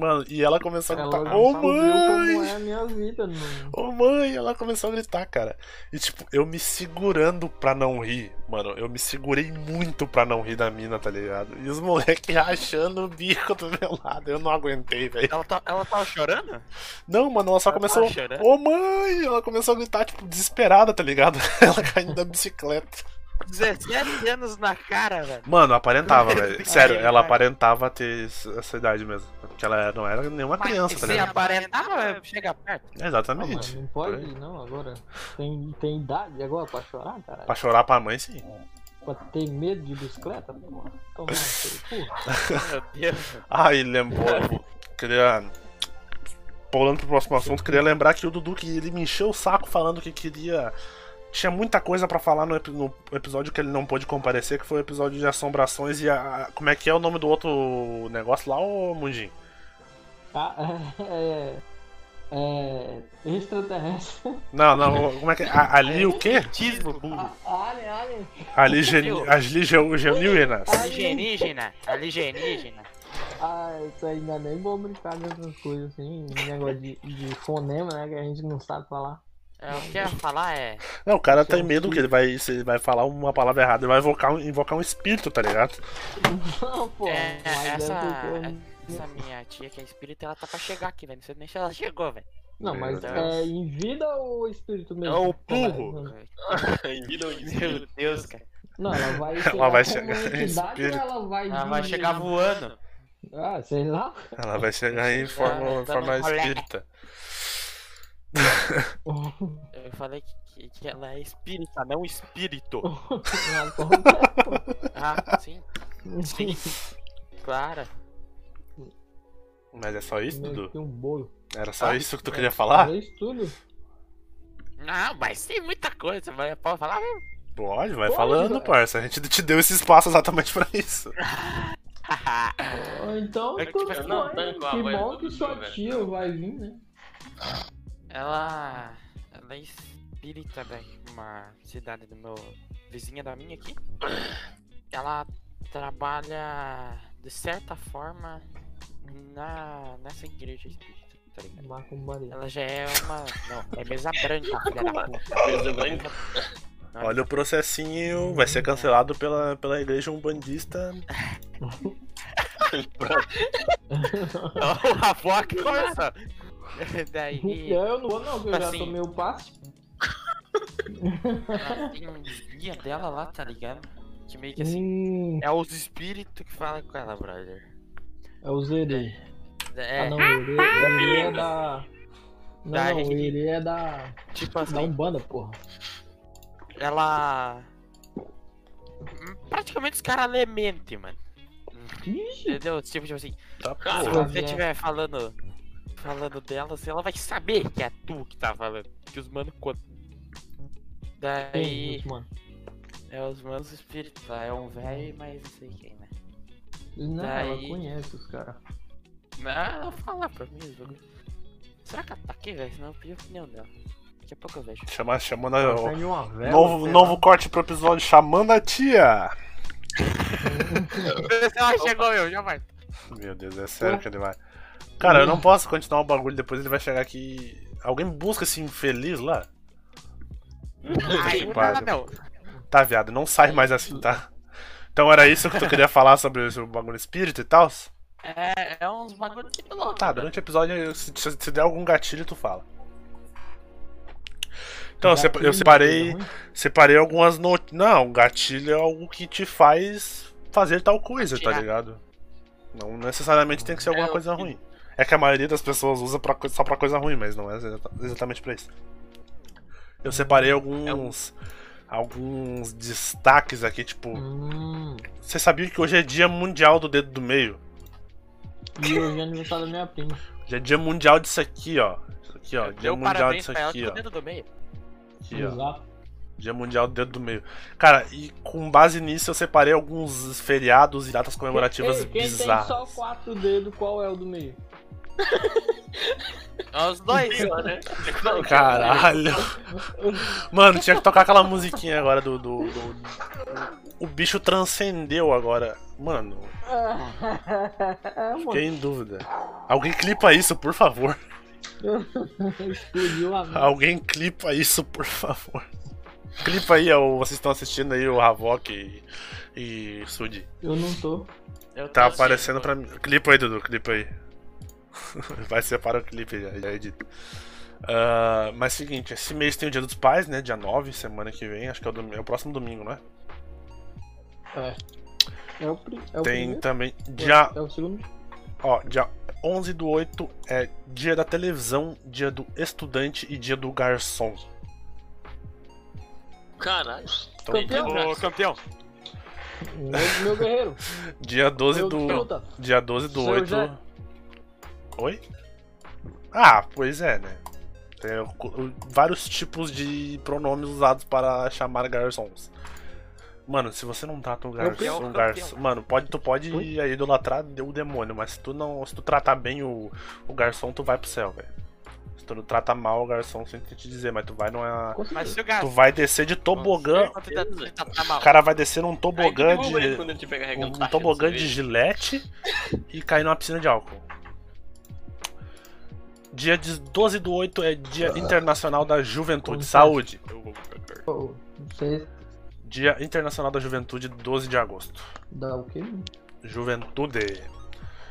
Mano, e ela começou a gritar, ô como mãe! é a minha vida. Não... Ô mãe, ela começou a gritar, cara. E tipo, eu me segurando pra não rir. Mano, eu me segurei muito pra não rir da mina, tá ligado? E os moleques rachando o bico do meu lado. Eu não aguentei, velho. Ela, tá, ela tava chorando? Não, mano, ela só Ela começou. tava chorando? Ô mãe! Ela começou a gritar, tipo, desesperada, tá ligado? Ela caindo da bicicleta. 17 anos na cara, velho. Mano, aparentava, velho. Sério, Ai, ela ai. aparentava ter essa idade mesmo. Porque ela não era nenhuma criança, tá Se ligado? aparentava, chega perto. Não, Exatamente. mas não pode, não, agora. Tem, tem idade agora pra chorar, cara? Pra chorar pra mãe, sim. Pra ter medo de bicicleta? Tomar cu. Meu Deus. Ah, e lembrou. Queria. Pulando pro próximo assunto, queria lembrar que o Dudu que ele me encheu o saco falando que queria. Tinha muita coisa pra falar no, no episódio que ele não pôde comparecer, que foi o episódio de assombrações e a. a- Como é que é o nome do outro negócio lá, ô Mundinho? Ah, é. É. Extraterrestre. Não, não, como é que é? A- Ali o quê? Tismo, burro. Alien, alien. Ali geni... As genuínas. Alienígena. Alienígena. Ah, isso aí não é nem bom brincar dessas coisas assim. Negócio de, de fonema, né? Que a gente não sabe falar. É, o que eu ia falar é. Não, o cara tem medo que ele vai, se ele vai falar uma palavra errada, ele vai invocar um, invocar um espírito, tá ligado? Não, pô. é, essa, é porque- essa minha tia que é espírita, ela tá pra chegar aqui, velho. Não sei nem se ela chegou, velho. Não, mas é em vida ou espírito mesmo? É o Pô, vai- burro. Em vida ou em Meu Deus, cara. Não, ela vai chegar. Ela vai chegar em espírito. ela vai. Ela vai chegar voando. Ah, sei lá. Ela vai chegar em forma, Dando forma espírita. Eu falei que, que ela é espírita, não espírito. Ah, sim. Sim. Claro. Mas é só isso, Dudu? Um bolo. Era só Ah, isso que tu queria falar? Falei isso tudo. Não, mas tem muita coisa. Vai, pode falar mesmo. Pode, vai Pode, falando, velho. parça. A gente te deu esse espaço exatamente pra isso. Então, É que, tipo, não, a Que bom que velho. tia vai vir, né? Ela. Ela é espírita da uma cidade do meu. vizinha da minha aqui. Ela trabalha de certa forma na. nessa igreja espírita, tá ligado? Macumbaria. Ela já é uma. Não, é mesa branca, filha da puta. Mesa branca. Olha o processinho, vai ser cancelado pela, pela igreja umbandista. o avó que. Daí. Eu não vou não, eu já Assim. tomei o passe. ela tem um guia dela lá, tá ligado? Que meio que assim. Hum, É os espíritos que falam com ela, brother. é o Zerei. É, Ah não, Irê, o Irê é da. Não, Da não, Irê é da. tipo Da assim, Umbanda, porra. ela. Praticamente os caras lê mente, mano. Ixi, Entendeu? Tipo, tipo assim, Tá, se é. você estiver falando. Falando dela, assim, ela vai saber que é tu que tá falando. Que os mano contam. Daí. isso, mano? É os manos espíritos lá. É um velho, mas não sei quem, né? Não, Daí- ela conhece os caras. Ah, ela fala pra mim bagulho. Será que ela tá aqui, velho? Senão eu pedi a opinião dela. Daqui a pouco eu vejo. Chama, chamando a, tá uma vela, novo, novo corte pro episódio chamando a tia. Se ela chegou, meu, já vai. Meu Deus, é sério que ele vai. Cara, eu não posso continuar o bagulho, depois ele vai chegar aqui. Alguém busca esse infeliz lá? Ai, que não, não. Tá, viado, não sai mais assim, tá? Então era isso que tu queria falar sobre o bagulho espírito e tal? É, é uns bagulho muito louco. Tá, durante o episódio, se, se- se der algum gatilho, tu fala. Então, eu, sepa- eu Gatilho, separei, coisa separei algumas notícias. Não, gatilho é algo que te faz fazer tal coisa, tá ligado? Não necessariamente tem que ser alguma É, coisa eu- ruim. É que a maioria das pessoas usa pra, só pra coisa ruim, mas não é exata- exatamente pra isso. Eu separei alguns. Alguns destaques aqui, tipo. Hum, Você sabia que hoje é dia mundial do dedo do meio? e hoje é aniversário da minha prima. Hoje é dia mundial disso aqui, ó. Isso aqui, ó. Dia Deu mundial disso aqui, ó. dedo do meio. Aqui, ó. Dia mundial do dedo do meio. Cara, e com base nisso eu separei alguns feriados e datas comemorativas quem tem bizarras. só quatro dedos, qual é o do meio? Os dois. Pior, né? Caralho. Mano, tinha que tocar aquela musiquinha agora do. do, do- O bicho transcendeu agora. Mano, fiquei em dúvida. Alguém clipa isso, por favor. Alguém clipa isso, por favor. Clipa aí, vocês estão assistindo aí o Havok e, e Sudi. Eu não tô. Eu tô Tá assistindo. aparecendo pra mim. Clipa aí, Dudu, clipa aí. Vai separar o clipe já, já edita. Ah, mas seguinte, esse mês tem o Dia dos Pais, né? Dia 9, semana que vem. Acho que é o, domingo, é o próximo domingo, né? É. É o, pri- é o Tem primeiro? também. É- Dia, É o segundo? ó, dia 11 do 8 é dia da televisão, dia do estudante e dia do garçom. Caralho. Então, Campeão. Ô, campeão. Meu, meu guerreiro. dia 12 Eu do. luta. Dia 12 do Seu 8. Jé. Oi? Ah, pois é, né? Tem vários tipos de pronomes usados para chamar garçons. Mano, se você não trata o garçom, um garçom mano, pode, tu pode Oi? idolatrar o demônio, mas se tu não, se tu tratar bem o, o garçom, tu vai pro céu, velho. Se tu não trata mal o garçom, sem te dizer, mas tu vai numa, Mas se o tu vai descer de tobogã, tá, o cara vai descer num tobogã de um tobogã de gilete e cair numa piscina de álcool. Dia de 12 do 8 é Dia Internacional da Juventude. Como Saúde. Pô, Você Dia Internacional da Juventude, 12 de agosto. dá o quê? Juventude.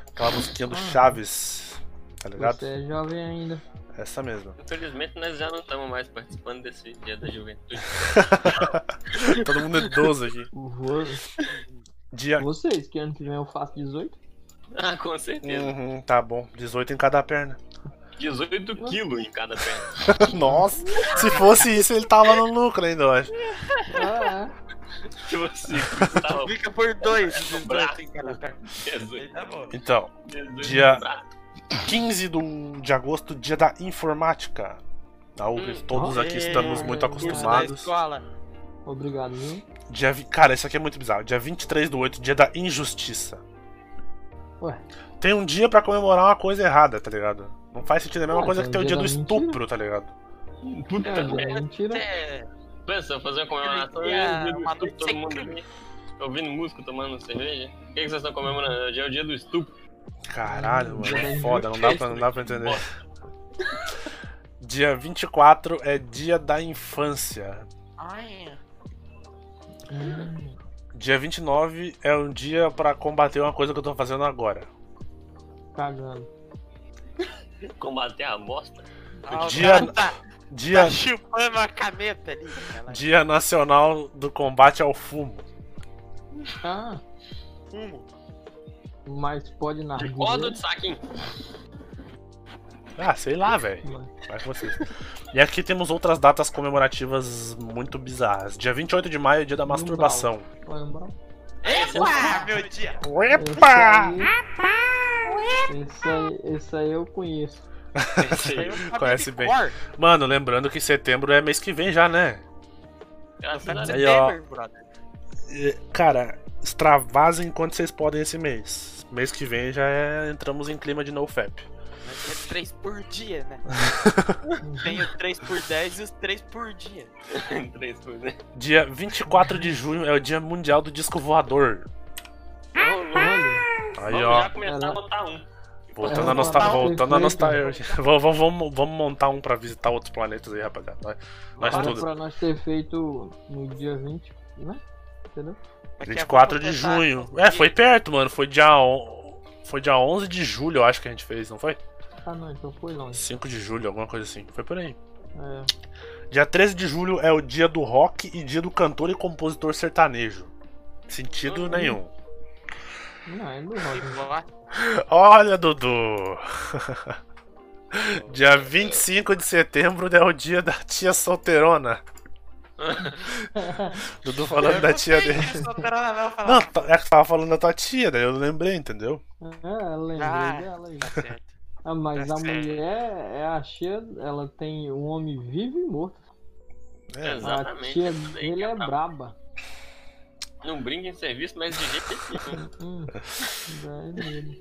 Aquela musiquinha do Chaves. Tá ligado? Você é jovem ainda. Essa mesma. Infelizmente nós já não estamos mais participando desse dia da juventude. Todo mundo é idoso aqui. Vo- Dia. Vocês, que ano que vem eu faço 18. Ah, com certeza. Uhum, tá bom. 18 em cada perna. 18 quilos em cada perna. Nossa, se fosse isso, ele tava no lucro ainda, eu acho. Ah, Tipo assim, custava Fica por dois. Braço. dois tem cara perto. 18. Tá. Então, 18 Dia- prato. 15 do, de agosto, dia da informática. Algo que Hum, todos aqui estamos muito acostumados. Obrigado, viu? Dia, cara, isso aqui é muito bizarro. Dia 23 do 8, dia da injustiça. Ué. Tem um dia pra comemorar uma coisa errada, tá ligado? Não faz sentido, é a mesma Ué, coisa que tem tem o dia do mentira. estupro, tá ligado? Puta É, merda. é mentira. É, Pensa, fazer uma comemoração e do uma estupro, todo mundo crime. ali, ouvindo música, tomando cerveja. O que, que vocês estão comemorando? Hoje é o dia do estupro. Caralho, mano, é foda, da não dá pra, não dá pra entender. Dia 24 é dia da infância. Ai, Hum, Dia 29 é um dia pra combater uma coisa que eu tô fazendo agora. cagando. Combater a bosta. o dia- cara tá, Dia, tá chupando a caneta ali. Cara. dia Nacional do Combate ao Fumo. Ah, Fumo. mas pode na De corda ou de saquinho? Ah, sei lá, velho. Vai com vocês. E aqui temos outras datas comemorativas muito bizarras. Dia 28 de maio é dia da masturbação. Lembra? Epa, meu dia. Epa! Esse aí, esse aí eu conheço. Esse aí. Eu Conhece bem. cor. Mano, lembrando que setembro é mês que vem já, né? Deus. Aí, ó. Cara, extravasem enquanto vocês podem esse mês. Mês que vem já é- entramos em clima de nofap. Mas é 3 por dia, né? Tem os 3 por 10 e os 3 por dia. Três por dez. Dia 24 de junho é o dia mundial do disco voador. Olha, Aí, Vamos ó. já começar a botar um. Voltando É, a nostalgia. Voltando a perfeito. nostalgia. Vamos, vamos, vamos, montar um pra visitar outros planetas aí, rapaziada. Nós, nós era tudo. pra nós ter feito no dia 20, né? Entendeu? Daqui a 24 pouco de junho. É, foi perto, mano. Foi dia, on... foi dia 11 de julho, eu acho que a gente fez, não foi? Ah não, então foi longe. 5 de julho, alguma coisa assim. Foi por aí. É, Dia 13 de julho é o dia do rock e dia do cantor e compositor sertanejo. Sentido Uhum. nenhum. Não, é vou. Olha, Dudu! dia 25 de setembro é o dia da tia solteirona. Dudu falando da tia dele. Não, tá- é que você tava falando da tua tia, daí eu lembrei, entendeu? É, eu lembrei Ah, dela aí. Tá. Ah, mas tá a certo. mulher é a tia, ela tem um homem vivo e morto. É, Exatamente. A tia dele é braba. Não brinca em serviço, mas de jeito nenhum. Hum.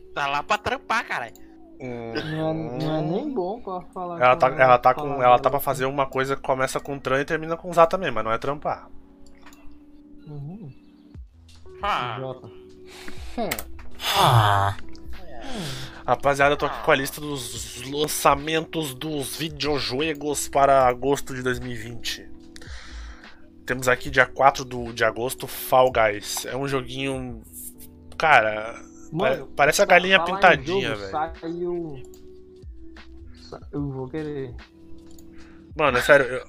Tá lá pra trampar, caralho. Hum, Não é, não é nem bom pra falar. Ela tá, pra- ela tá com. Ela tá pra fazer uma coisa que começa com tran e termina com zá também, mas não é trampar. Uhum. Ah, Jota. Rapaziada, eu tô aqui com a lista dos lançamentos dos videojogos para agosto de 2020. Temos aqui dia 4 do, de agosto, Fall Guys. É um joguinho. Cara, pare- parece a galinha pintadinha, velho. Saiu. Sa- Eu vou querer. Mano, é sério, eu-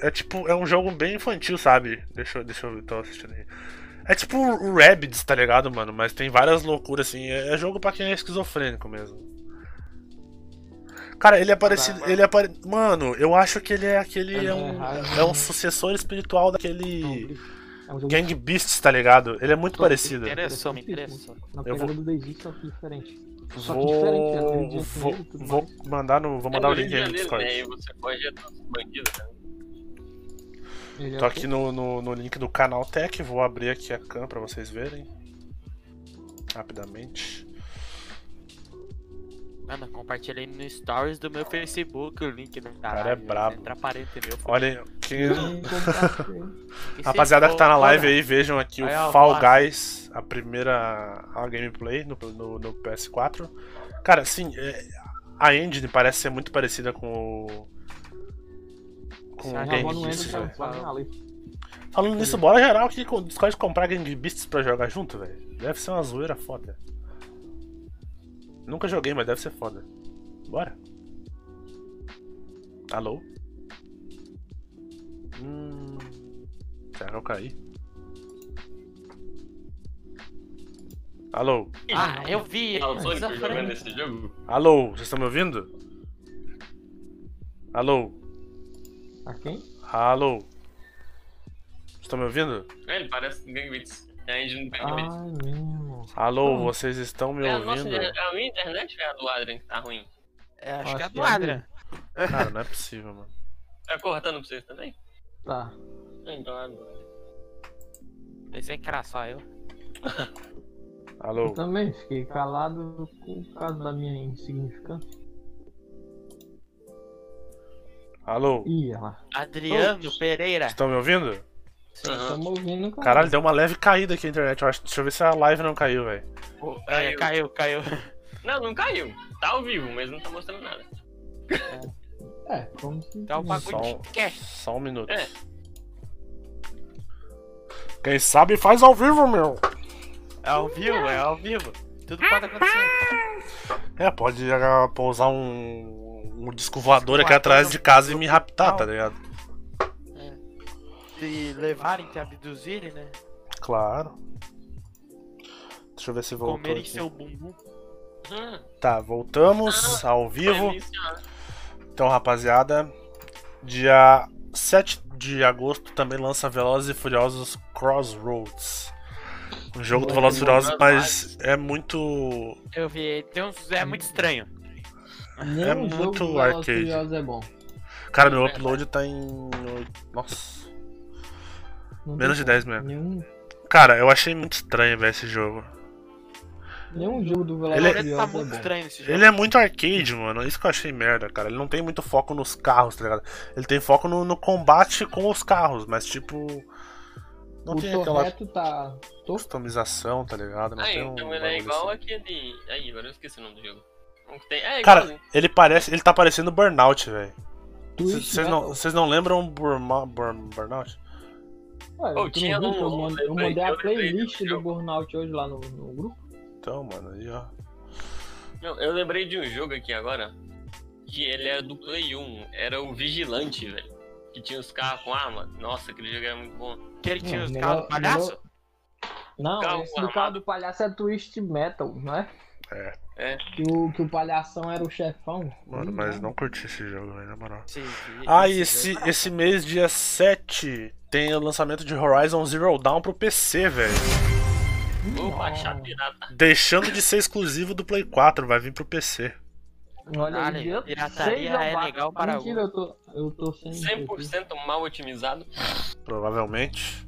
é tipo, é um jogo bem infantil, sabe? Deixa eu, deixa eu tô assistindo aí. É tipo o Rabbids, tá ligado, mano? Mas tem várias loucuras assim. É, é jogo pra quem é esquizofrênico mesmo. Cara, ele é parecido. Ele é pare... Mano, eu acho que ele é aquele. É um, é um sucessor espiritual daquele. É jogo Gang Beasts, tá ligado? Ele é muito parecido. interessou, me interessou. Na Eu pegada vou- do que diferente. Só que diferente, é de Vou, Janeiro vou, vou mandar no, vou mandar é o link aí no Discord. né? Você foge dos bandidos, né? É Tô aqui no, no, no link do canal Tech, vou abrir aqui a cam pra vocês verem. Rapidamente. Mano, compartilhei no stories do meu Facebook o link do cara é brabo. Entra parente meu. Olhem, quem, Ele compartilha. E se rapaziada que tá na live olha, aí, vejam aqui o Aí, ó, Fall. Guys, a primeira a gameplay no, no, no PS4. Cara, sim, é, a engine parece ser muito parecida com o. Com o Gang Beasts, velho. Falando nisso, bora geral aqui com Discord comprar Gang Beasts pra jogar junto, velho. Deve ser uma zoeira foda. Nunca joguei, mas deve ser foda. Bora. Alô? Hum. Será que eu caí? Alô? Ah, ah eu vi! Ah, jogando esse jogo? Alô, vocês estão me ouvindo? Alô? A quem? Alô? Vocês estão me ouvindo? Ele parece Gangbits. É a engine Gangbits. Ai, meu. Alô, vocês estão me é ouvindo? A nossa, é a minha internet ou é a do Adrian que tá ruim? É, acho, acho que é a do é Adrian. É. Cara, não é possível, mano. Tá cortando pra vocês também? Tá. Ah, então é agora. Pensei que era só eu. Alô? Eu também fiquei calado por causa da minha insignificância. Alô? Ih, ela. Adriano Ops. Pereira. Estão me ouvindo? Estamos ouvindo, cara. Caralho, deu uma leve caída aqui a internet. Eu acho- Deixa eu ver se a live não caiu, velho. Pô, é, caiu, caiu. Não, não caiu. Tá ao vivo, mas não tá mostrando nada. É, como se. Tá o bagulho Só um- de cash. Só um minuto. É. Quem sabe faz ao vivo, meu. É ao vivo, é ao vivo. Tudo pode acontecer. É, pode ah, pousar um, um disco voador aqui atrás de casa e me raptar, tá ligado? Se levarem, te abduzirem, né? Claro. Deixa eu ver se voltou Comerem aqui. seu bumbum. Tá, voltamos ao vivo. Então, rapaziada, dia 7 de agosto também lança Velozes e Furiosos Crossroads. Um jogo do Velozes e Furiosos, mas é muito Eu vi, tem uns. É muito estranho. Nenhum É jogo muito e arcade. Furiosos é bom. Cara, meu upload tá em. Nossa. Não Menos de 10 como. mesmo. Nenhum, Cara, eu achei muito estranho ver esse jogo. nenhum jogo do Velozes Ele é- Ele tá é muito bom. estranho esse jogo. Ele é muito arcade, mano. Isso que eu achei merda, cara. Ele não tem muito foco nos carros, tá ligado? Ele tem foco no, no combate com os carros, mas tipo. Não o tem aquela Torreto tá. Customização, tá ligado? Não Ah, tem um então ele é igual assim. aquele. Aí, agora eu esqueci o nome do jogo. É Cara, igualzinho. ele parece. Ele tá parecendo Burnout, velho. Vocês não, Metal. vocês não lembram Burma, Burn, Burnout? Ué, tu tinha que eu, no- mand- eu mandei a playlist do jogo. Burnout hoje lá no, no grupo. Então, mano, aí ó. Não, eu lembrei de um jogo aqui agora. Que ele era do Play 1. Era o Vigilante, velho. Que tinha os carros com arma. Nossa, aquele jogo era muito bom. Que ele tinha Não, os melhor- carros do palhaço? melhor- Não, Carro esse do armado. carro do palhaço é Twist Metal, não é? É. É. Que o, que o palhação era o chefão. Mano, Ih, mas não. não curti esse jogo, velho, na moral. Sim, Ah, e esse esse, jogo- esse mês, dia 7, tem o lançamento de Horizon Zero Dawn pro PC, velho. Vou Não. baixar pirata. Deixando de ser exclusivo do Play 4, vai vir pro PC. Olha Caralho, pirataria é bato. legal para Mentira, eu tô, eu tô sem. 100% mal otimizado. Provavelmente.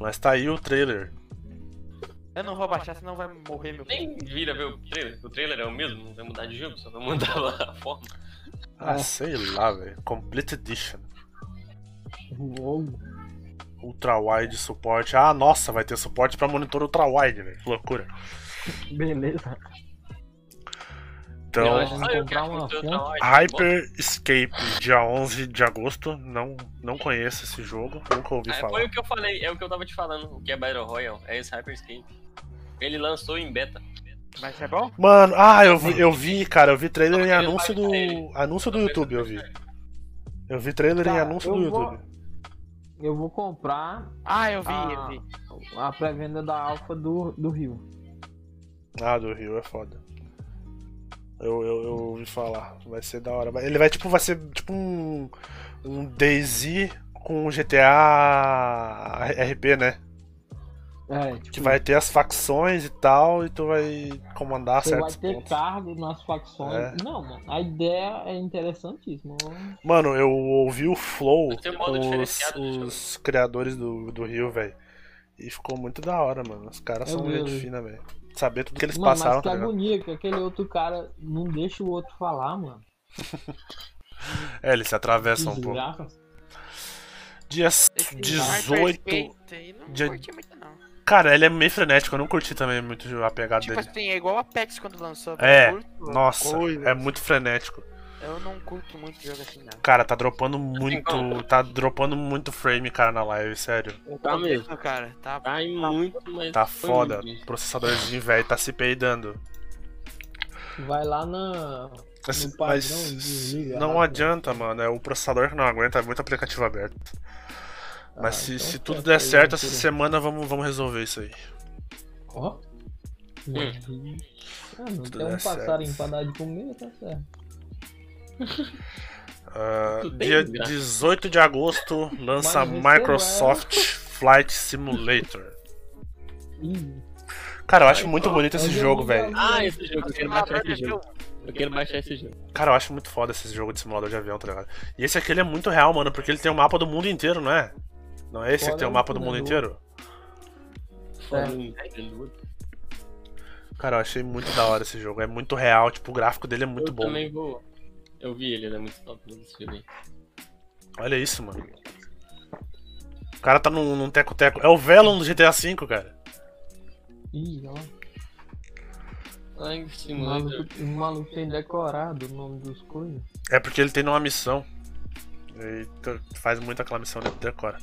Mas tá aí o trailer. Eu não vou baixar, senão vai morrer meu Nem vira ver o trailer. O trailer é o mesmo, não vai mudar de jogo, só vai mudar lá a forma. Ah, É. sei lá, velho. Complete Edition. Uou. Ultra Wide suporte. Ah, nossa, vai ter suporte pra monitor Ultra Wide, velho. Que loucura. Beleza. Então, loja. Hyper Escape, dia 11 de agosto. Não, não conheço esse jogo, nunca ouvi É, falar. foi o que eu falei, é o que eu tava te falando, o que é Battle Royale, é esse Hyperscape. Ele lançou em beta. Mas é bom? Mano, ah, eu vi, eu vi, cara, eu vi trailer em anúncio do. Anúncio do YouTube, eu vi. Eu vi trailer em Cara, anúncio do vou- YouTube. Eu vou comprar Ah, eu vi, Ah. eu vi. a pré-venda da Alpha do, do Rio. Ah, do Rio é foda. Eu, eu, eu ouvi falar. Vai ser da hora. Ele vai tipo, vai ser tipo um. Um DayZ com GTA RP, né? É, tipo, Que vai ter as facções e tal, e tu vai comandar você vai certos ter pontos. cargo nas facções. É. Não, mano, a ideia é interessantíssima. Mano, eu ouvi o Flow Vai um os, os criadores do, do Rio, velho. E ficou muito da hora, mano. Os caras Eu são vi, eu gente fina, velho. Saber tudo que eles Mano, passaram, mas que tá ligado? agonia que aquele outro cara não deixa o outro falar, mano. É, eles se atravessam um pouco. Dia Esse 18. Hyperscape aí não dia- muito. Cara, ele é meio frenético, eu não curti também muito a pegada Tipo dele. assim, é igual a Apex quando lançou. É, curto Nossa, coisa. é muito frenético. Eu não curto muito jogo assim, não. Cara, tá dropando muito. Tá dropando muito frame, cara, na live, sério. Tá mesmo. Isso, cara, tá. Tá em muito, mas. Tá foda. muito. Processadorzinho velho tá se peidando. Vai lá na. Mas, padrão, mas desliga não adianta, mano. É o processador que não aguenta, é muito aplicativo aberto. Mas Ah, se, então se fica tudo der aí, certo essa semana, vamos, vamos resolver isso aí. Ó. Hum. Ah, não Tudo tem um der certo. passarinho pra dar de comer, tá certo. Ah, tem dia graça. 18 de agosto lança Microsoft Flight Simulator. Cara, eu acho muito bonito esse jogo, velho. Ah, esse jogo, eu quero baixar esse jogo. Eu quero baixar esse jogo. Cara, eu acho muito foda esse jogo de simulador de avião, tá ligado? E esse aqui ele é muito real, mano, porque ele tem o mapa do mundo inteiro, não é? Não é esse que Fora tem o mapa do mundo inteiro? É. Cara, eu achei muito da hora esse jogo. É muito real, tipo, o gráfico dele é muito eu bom. também vou. Eu vi ele, ele é muito top nesse jogo aí. Olha isso, mano. O cara tá num, num teco-teco. É o Velon do GTA V, cara. Ih, ó. Ai, O maluco, o maluco tem decorado o nome dos coisas. É porque ele tem numa missão. E tu faz muito aquela missão, ele decora.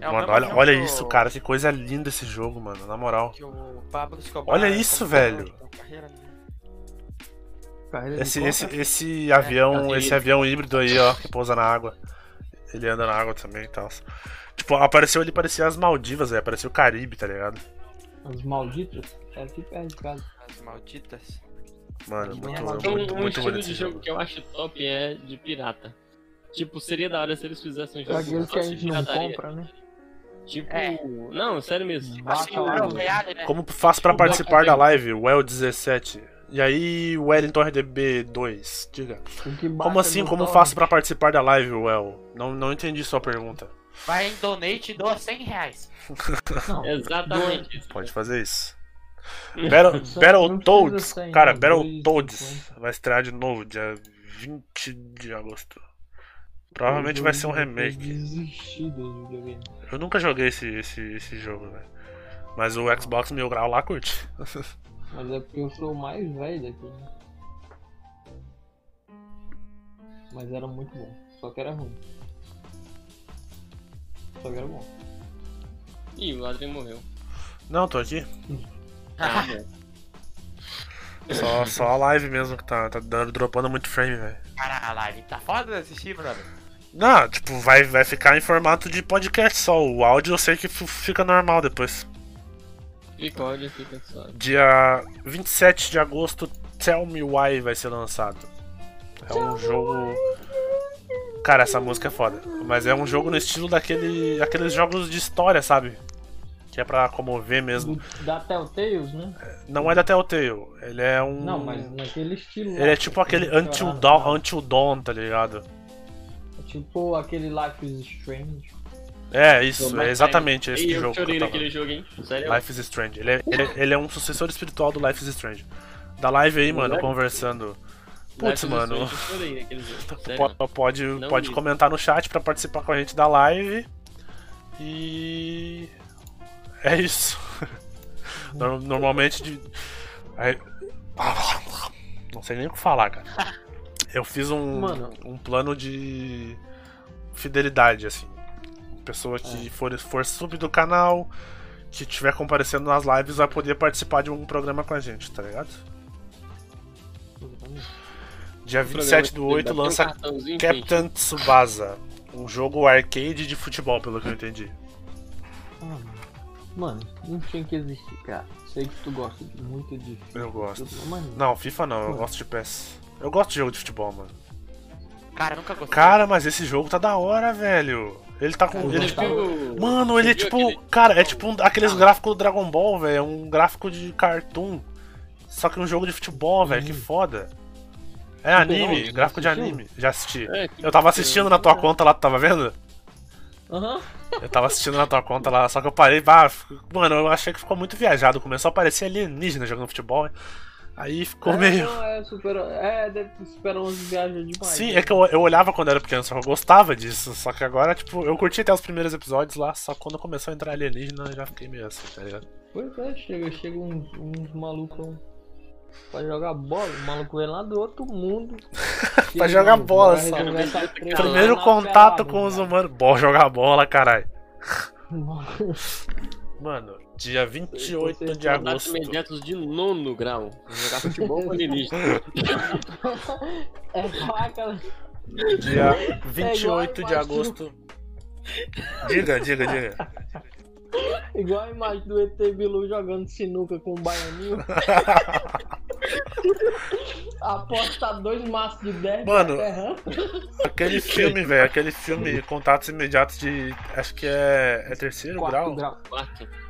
É mano, olha, olha isso, o- cara. Que coisa linda esse jogo, mano. Na moral. Que o Pablo Escobar. Olha isso, velho. carreira, né? Carreira de Esse, coca. esse, esse avião, é esse avião híbrido aí, ó, que pousa na água. Ele anda na água também e tal. Tipo, apareceu ele parecia as Maldivas, velho. Parecia o Caribe, tá ligado? Os malditos. É aqui perto de casa. As malditas. Mano, Então, muito, um- muito, um muito, estilo de jogo jogo. que eu acho top é de pirata. Tipo, seria da hora se eles fizessem um jogo Aqueles que a gente não compra, né? Tipo. É. Não, sério mesmo. Assim, Baixa o lá. Battle Royale, né? Como faço pra participar da live? Well17. E aí, Wellington RDB2, diga. O que Como assim? Como torrent. faço pra participar da live, Well? Não, não entendi sua pergunta. Vai em donate e doa 100 reais. Não, Exatamente isso. Pode fazer isso. Battle, Battletoads, cara, Battletoads 2,50. vai estrear de novo, dia 20 de agosto. Provavelmente vai ser um remake. Eu nunca joguei esse, esse, esse jogo, velho. Mas o Xbox Mil Grau lá curte. Mas é porque eu sou o mais velho daqui, né? Mas era muito bom. Só que era ruim. Só que era bom. Ih, o Adrien morreu. Não, tô aqui. Só, só a live mesmo que tá, tá dando, dropando muito frame, velho. Cara, a live tá foda de assistir, brother. Não, tipo, vai, vai ficar em formato de podcast só. O áudio eu sei que fica normal depois. Fica ódio, fica suave. Dia 27 de agosto, Tell Me Why vai ser lançado. É um jogo. Cara, essa música é foda. Mas é um jogo no estilo daquele, daqueles jogos de história, sabe? Que é pra comover mesmo. Da Telltales, né? Não é da Telltale. Ele é um. Não, mas naquele estilo. lá, Ele é tipo aquele Until Dawn, né? Until Dawn, tá ligado? É tipo aquele Life is Strange. É, isso, Então, é exatamente esse eu jogo que chorei eu tava. naquele jogo, hein? Sério? Life is Strange. Ele é, ele, é- ele é um sucessor espiritual do Life is Strange. Da live aí, mano, Moleque. conversando. Putz, mano. Strange, Eu chorei naquele jogo. Sério. Po- Pode, pode vi. comentar no chat pra participar com a gente da live. E. É isso. Nor- Normalmente de. Aí- Não sei nem o que falar, cara. Eu fiz um, Mano. um plano de fidelidade, assim. Pessoa É. que for, for sub do canal, que estiver comparecendo nas lives, vai poder participar de um programa com a gente, tá ligado? Dia 27 do 8 Bateu um lança Captain Tsubasa, um jogo arcade de futebol, pelo que eu entendi. Mano. Mano, não tinha que existir, cara. Sei que tu gosta muito de Eu gosto. Mano, Não, FIFA não, eu gosto de PES. Eu gosto de jogo de futebol, mano. Cara, eu nunca gostei. Cara, mas esse jogo tá da hora, velho. Ele tá com. Ele, viu- mano, ele é tipo. aquele- Cara, é tipo um, aqueles gráficos do Dragon Ball, velho. É um gráfico de cartoon. Só que um jogo de futebol, velho. Que foda. É anime, gráfico de anime. Já assisti. É, Eu tava assistindo na tua conta lá, tu tava vendo? Aham. Eu tava assistindo na tua conta lá, só que eu parei, bah, mano, eu achei que ficou muito viajado. Começou a aparecer alienígena jogando futebol. Aí ficou É, meio. não, é, super, é, deve superar uns viagens demais. Sim, né? é que eu, eu olhava quando era pequeno, só que eu gostava disso. Só que agora, tipo, eu curti até os primeiros episódios lá, só que quando começou a entrar alienígena eu já fiquei meio assim, tá ligado? Pois é, chega, chega uns, uns malucos pra jogar bola. O maluco vem lá do outro mundo. Pra jogar bola, vai só. Primeiro na contato pelada, com os cara. humanos. Bom jogar bola, caralho. Mano, dia 28 Vocês de agosto. imediatos de nono grau. Jogar futebol com alienígena. é faca, né? Dia 28 de imagina. agosto. Diga, diga, diga. Igual a imagem do ET Bilu jogando sinuca com o baianinho. Aposta dois maços de 10 Mano. Aquele filme, velho, aquele filme Contatos Imediatos de. Acho que é. É terceiro Quarto grau? grau.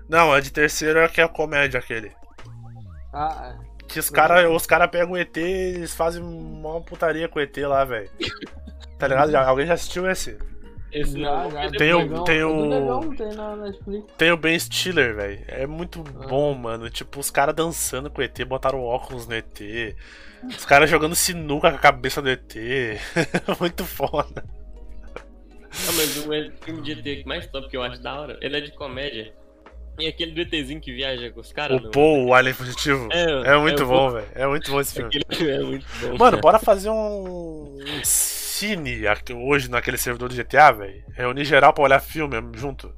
Não, é de terceiro é que é comédia aquele. Ah, Que os caras os cara pegam o ET e eles fazem uma putaria com o ET lá, velho. Tá ligado? Alguém já assistiu esse? Esse já, não. já. Tem o- Negão- tem o- Negão, tem na Netflix. Tem o Ben Stiller, velho. É muito bom, mano. Tipo, os caras dançando com o ET, botaram óculos no ET. Os caras jogando sinuca com a cabeça do ET. muito foda. Ah, mas o filme de ET mais top que eu acho da hora, ele é de comédia. E aquele do ETzinho que viaja com os caras. O Paul, o Alien Fugitivo. É, É muito é o bom, velho. É muito bom esse filme. É muito bom. Mano, cara. bora fazer um cine hoje naquele servidor do GTA, velho. Reunir geral pra olhar filme junto.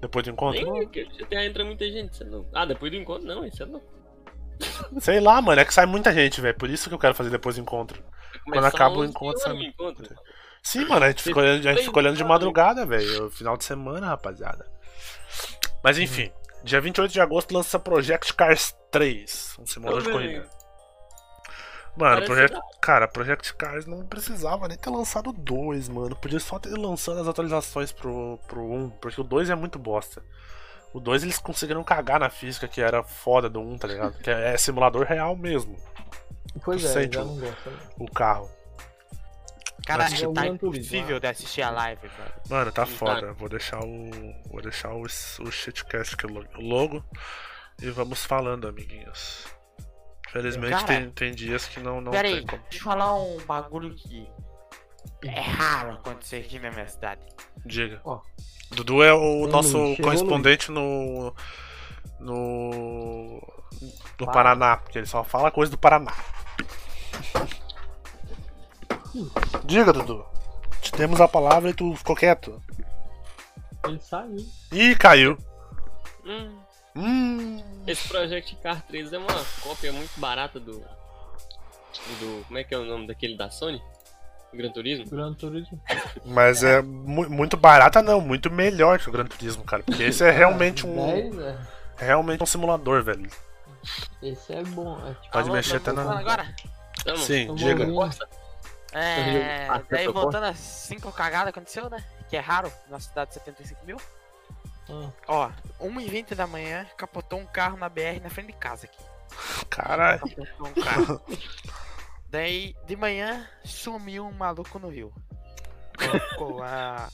Depois do encontro. Nem que GTA entra muita gente, você não. Ah, depois do encontro não, isso é não. Sei lá, mano. É que sai muita gente, velho. Por isso que eu quero fazer depois do encontro. Quando acaba o encontro, sai. encontro. Sim, mano. A gente fica olhando, a gente fica olhando de madrugada, velho. Final de semana, rapaziada. Mas enfim. Dia 28 de agosto lança Project Cars 3. Um simulador de corrida. Mano, Project, cara, Project Cars não precisava nem ter lançado dois, mano. Podia só ter lançado as atualizações pro, pro 1, porque o 2 é muito bosta. O 2 eles conseguiram cagar na física que era foda do 1, tá ligado? Que é, é simulador real mesmo, Pois é, Sente já o- não gosto. né? o carro. Cara, Mas, tipo, tá impossível de assistir a live, velho. Mano, tá Tá. foda. Vou deixar o. Vou deixar o, o shitcast aqui, o logo. E vamos falando, amiguinhos. Felizmente Cara, tem, tem dias que não, não Pera tem aí, como. deixa eu falar um bagulho que é raro acontecer aqui na minha cidade. Diga. Ó. Dudu é o nosso correspondente no. No. No Para. Paraná, porque ele só fala coisa do Paraná. Diga, Dudu. Te demos a palavra e tu ficou quieto. Ele saiu. Ih, caiu. Hum, Hum. esse Project Car 3 é uma cópia muito barata do. do. Como é que é o nome daquele da Sony? O Gran Turismo? Gran Turismo. Mas é mu- muito barata, não. Muito melhor que o Gran Turismo, cara. Porque esse é realmente um. 10, é. É realmente um simulador, velho. Esse é bom. É tipo, Pode Alô, mexer até na- agora? Tamo. Sim, eu diga. É. Daí voltando a 5 cagadas aconteceu, né? Que é raro na cidade de 75 mil. Ah, Ó, 1h20 da manhã, capotou um carro na BR na frente de casa aqui. Caralho. Capotou um carro. Daí, de manhã, sumiu um maluco no rio. Colocou a,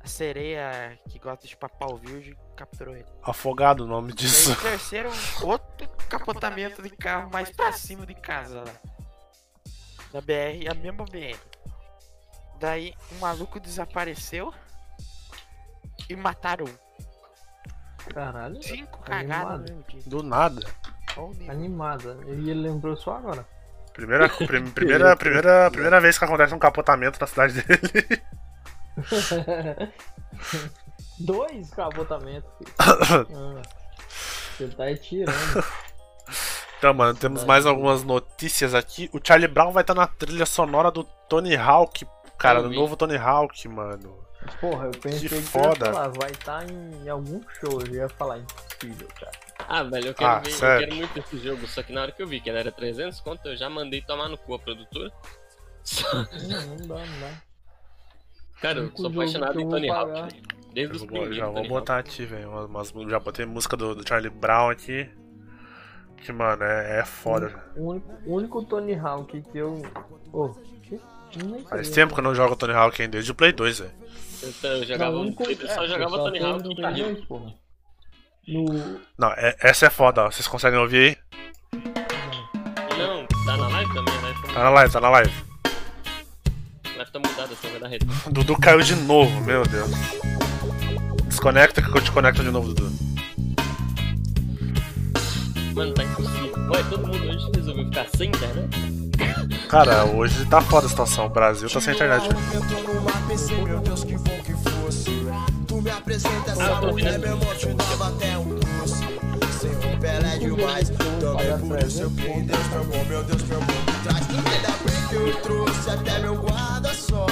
a sereia que gosta de papau virgem capturou ele. Afogado o nome E disso. o terceiro, outro capotamento de carro mais pra cima de casa lá. Na BR, a mesma BR. Daí, um maluco desapareceu e mataram um. Caralho, Cinco cagadas no mesmo dia. Do nada. Animada. E ele lembrou só agora. Primeira, prim- primeira, primeira, primeira vez que acontece um capotamento na cidade dele. Dois capotamentos, filho. Ah, Você tá tirando. Então, mano, temos mais algumas notícias aqui. O Charlie Brown vai estar na trilha sonora do Tony Hawk, cara, do novo Tony Hawk, mano. Porra, eu pensei que, foda. ia falar, vai estar em algum show, eu ia falar impossível, cara. Ah, velho, eu quero Ah, ver, eu quero muito esse jogo, só que na hora que eu vi que ele era 300 conto, eu já mandei tomar no cu a produtora. Só- Não, não dá, não dá. Cara, eu sou apaixonado em Tony Hawk. Desde os primeiros. já vou botar aqui, velho. Umas, já botei música do, do Charlie Brown aqui. Que, mano, é, é foda. O único, o único Tony Hawk que eu. Ô, que? Faz tempo que eu não jogo Tony Hawk ainda, desde o Play 2, velho. Então, eu jogava, Não, eu só é, jogava só Tony Hawk no Play carrinho. 2, porra. No. Não, é- essa é foda, ó. Vocês conseguem ouvir aí? Não, tá na live também, né? Tá na live, tá na live. A live tá mudada, essa vai dar Dudu caiu de novo, meu Deus. Desconecta que eu te conecto de novo, Dudu. Mano, tá impossível. Ué, todo mundo hoje resolveu ficar sem internet? Cara, hoje tá foda a situação. O Brasil tá sem internet. velho. Meu Deus, que bom que fosse. Tu me apresenta Ah, tô mulher, ouvindo. meu irmão, te dava até um doce. Sem roupa ela é demais. Também por isso eu em Deus, meu bom, meu Deus, meu bom me traz. Ainda bem que eu trouxe até meu guarda-sol.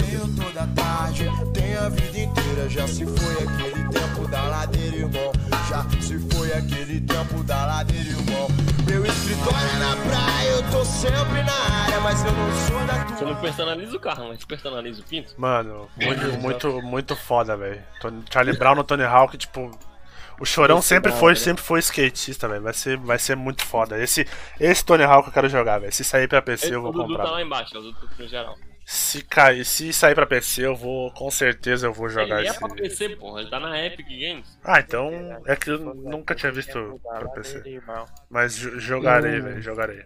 Tenho toda a tarde, tenho a vida inteira. Já se foi aquele tempo da ladeira, irmão. Já se foi aquele tempo da ladeira, irmão. Meu escritório é na praia, eu tô sempre na área, mas eu não sou da tua. Você não personaliza o carro, mas personaliza o pinto? Mano, muito, muito, muito foda, velho. Charlie Brown no Tony Hawk, tipo. O chorão Esse sempre da foi, hora. sempre foi skatista, velho. Vai ser, vai ser muito foda. Esse, esse Tony Hawk eu quero jogar, velho. Se sair pra PC, eu vou o Dudu comprar. tá lá embaixo, é o Dudu no geral. Se cair, se sair pra PC, eu vou, com certeza eu vou jogar ele é esse. pra PC, porra, ele tá na Epic Games. Ah, então é que eu nunca tinha visto pra PC. Mas jo- jogarei, velho, jogarei.